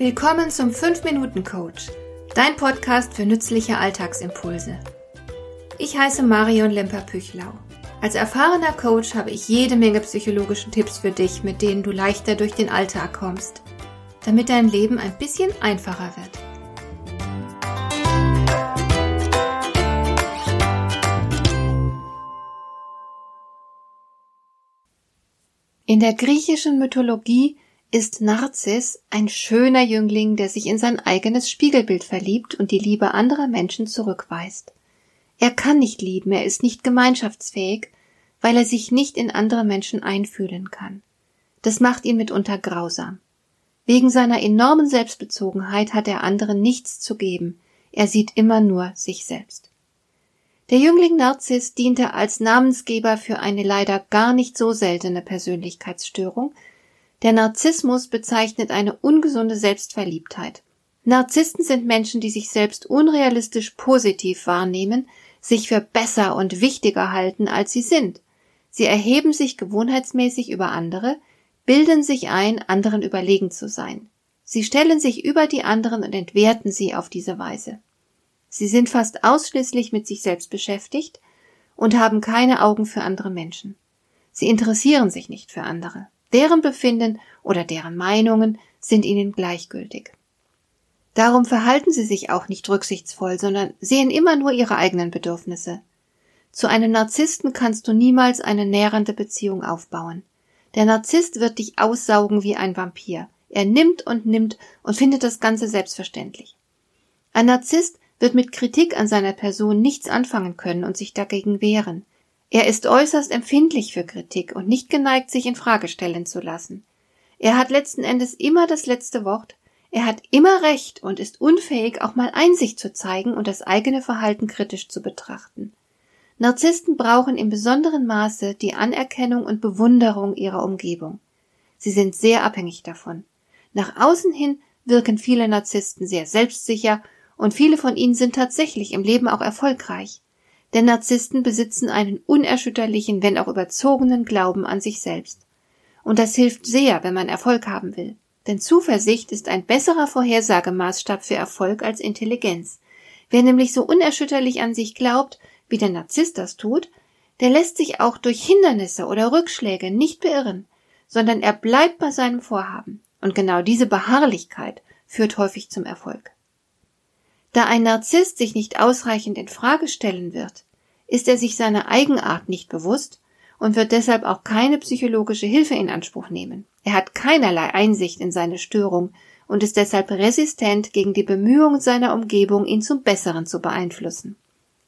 Willkommen zum 5-Minuten-Coach, dein Podcast für nützliche Alltagsimpulse. Ich heiße Marion Lemper-Püchlau. Als erfahrener Coach habe ich jede Menge psychologische Tipps für dich, mit denen du leichter durch den Alltag kommst, damit dein Leben ein bisschen einfacher wird. In der griechischen Mythologie ist Narzis ein schöner Jüngling, der sich in sein eigenes Spiegelbild verliebt und die Liebe anderer Menschen zurückweist. Er kann nicht lieben, er ist nicht gemeinschaftsfähig, weil er sich nicht in andere Menschen einfühlen kann. Das macht ihn mitunter grausam. Wegen seiner enormen Selbstbezogenheit hat er anderen nichts zu geben, er sieht immer nur sich selbst. Der Jüngling Narzis diente als Namensgeber für eine leider gar nicht so seltene Persönlichkeitsstörung, der Narzissmus bezeichnet eine ungesunde Selbstverliebtheit. Narzissten sind Menschen, die sich selbst unrealistisch positiv wahrnehmen, sich für besser und wichtiger halten, als sie sind. Sie erheben sich gewohnheitsmäßig über andere, bilden sich ein, anderen überlegen zu sein. Sie stellen sich über die anderen und entwerten sie auf diese Weise. Sie sind fast ausschließlich mit sich selbst beschäftigt und haben keine Augen für andere Menschen. Sie interessieren sich nicht für andere. Deren Befinden oder deren Meinungen sind ihnen gleichgültig. Darum verhalten sie sich auch nicht rücksichtsvoll, sondern sehen immer nur ihre eigenen Bedürfnisse. Zu einem Narzissten kannst du niemals eine nährende Beziehung aufbauen. Der Narzisst wird dich aussaugen wie ein Vampir. Er nimmt und nimmt und findet das Ganze selbstverständlich. Ein Narzisst wird mit Kritik an seiner Person nichts anfangen können und sich dagegen wehren. Er ist äußerst empfindlich für Kritik und nicht geneigt, sich in Frage stellen zu lassen. Er hat letzten Endes immer das letzte Wort, er hat immer Recht und ist unfähig, auch mal Einsicht zu zeigen und das eigene Verhalten kritisch zu betrachten. Narzissten brauchen im besonderen Maße die Anerkennung und Bewunderung ihrer Umgebung. Sie sind sehr abhängig davon. Nach außen hin wirken viele Narzissten sehr selbstsicher und viele von ihnen sind tatsächlich im Leben auch erfolgreich. Denn Narzissten besitzen einen unerschütterlichen, wenn auch überzogenen Glauben an sich selbst. Und das hilft sehr, wenn man Erfolg haben will. Denn Zuversicht ist ein besserer Vorhersagemaßstab für Erfolg als Intelligenz. Wer nämlich so unerschütterlich an sich glaubt, wie der Narzisst das tut, der lässt sich auch durch Hindernisse oder Rückschläge nicht beirren, sondern er bleibt bei seinem Vorhaben. Und genau diese Beharrlichkeit führt häufig zum Erfolg. Da ein Narzisst sich nicht ausreichend in Frage stellen wird, ist er sich seiner Eigenart nicht bewusst und wird deshalb auch keine psychologische Hilfe in Anspruch nehmen. Er hat keinerlei Einsicht in seine Störung und ist deshalb resistent gegen die Bemühungen seiner Umgebung, ihn zum Besseren zu beeinflussen.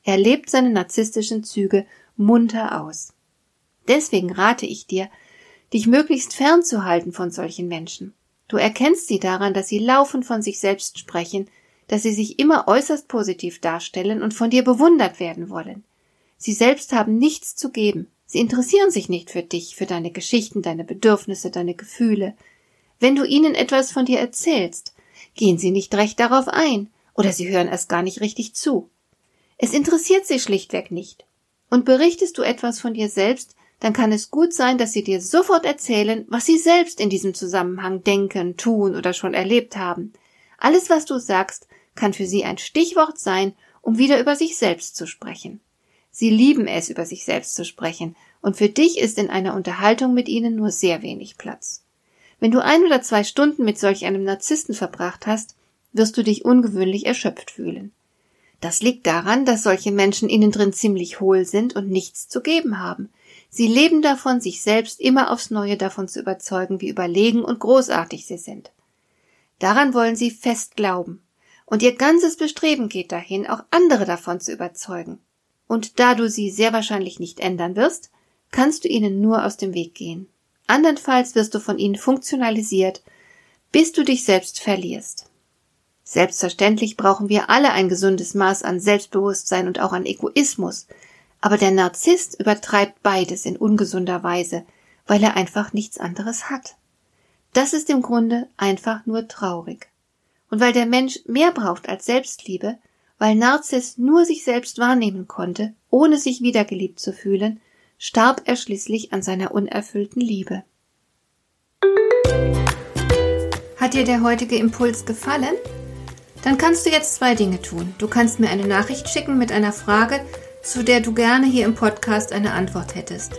Er lebt seine narzisstischen Züge munter aus. Deswegen rate ich dir, dich möglichst fernzuhalten von solchen Menschen. Du erkennst sie daran, dass sie laufend von sich selbst sprechen, dass sie sich immer äußerst positiv darstellen und von dir bewundert werden wollen. Sie selbst haben nichts zu geben. Sie interessieren sich nicht für dich, für deine Geschichten, deine Bedürfnisse, deine Gefühle. Wenn du ihnen etwas von dir erzählst, gehen sie nicht recht darauf ein, oder sie hören erst gar nicht richtig zu. Es interessiert sie schlichtweg nicht. Und berichtest du etwas von dir selbst, dann kann es gut sein, dass sie dir sofort erzählen, was sie selbst in diesem Zusammenhang denken, tun oder schon erlebt haben. Alles, was du sagst, kann für sie ein Stichwort sein, um wieder über sich selbst zu sprechen. Sie lieben es, über sich selbst zu sprechen, und für dich ist in einer Unterhaltung mit ihnen nur sehr wenig Platz. Wenn du ein oder zwei Stunden mit solch einem Narzissten verbracht hast, wirst du dich ungewöhnlich erschöpft fühlen. Das liegt daran, dass solche Menschen innen drin ziemlich hohl sind und nichts zu geben haben. Sie leben davon, sich selbst immer aufs Neue davon zu überzeugen, wie überlegen und großartig sie sind. Daran wollen sie fest glauben. Und ihr ganzes Bestreben geht dahin, auch andere davon zu überzeugen. Und da du sie sehr wahrscheinlich nicht ändern wirst, kannst du ihnen nur aus dem Weg gehen. Andernfalls wirst du von ihnen funktionalisiert, bis du dich selbst verlierst. Selbstverständlich brauchen wir alle ein gesundes Maß an Selbstbewusstsein und auch an Egoismus, aber der Narzisst übertreibt beides in ungesunder Weise, weil er einfach nichts anderes hat. Das ist im Grunde einfach nur traurig. Und weil der Mensch mehr braucht als Selbstliebe, weil Narzis nur sich selbst wahrnehmen konnte, ohne sich wiedergeliebt zu fühlen, starb er schließlich an seiner unerfüllten Liebe. Hat dir der heutige Impuls gefallen? Dann kannst du jetzt zwei Dinge tun. Du kannst mir eine Nachricht schicken mit einer Frage, zu der du gerne hier im Podcast eine Antwort hättest.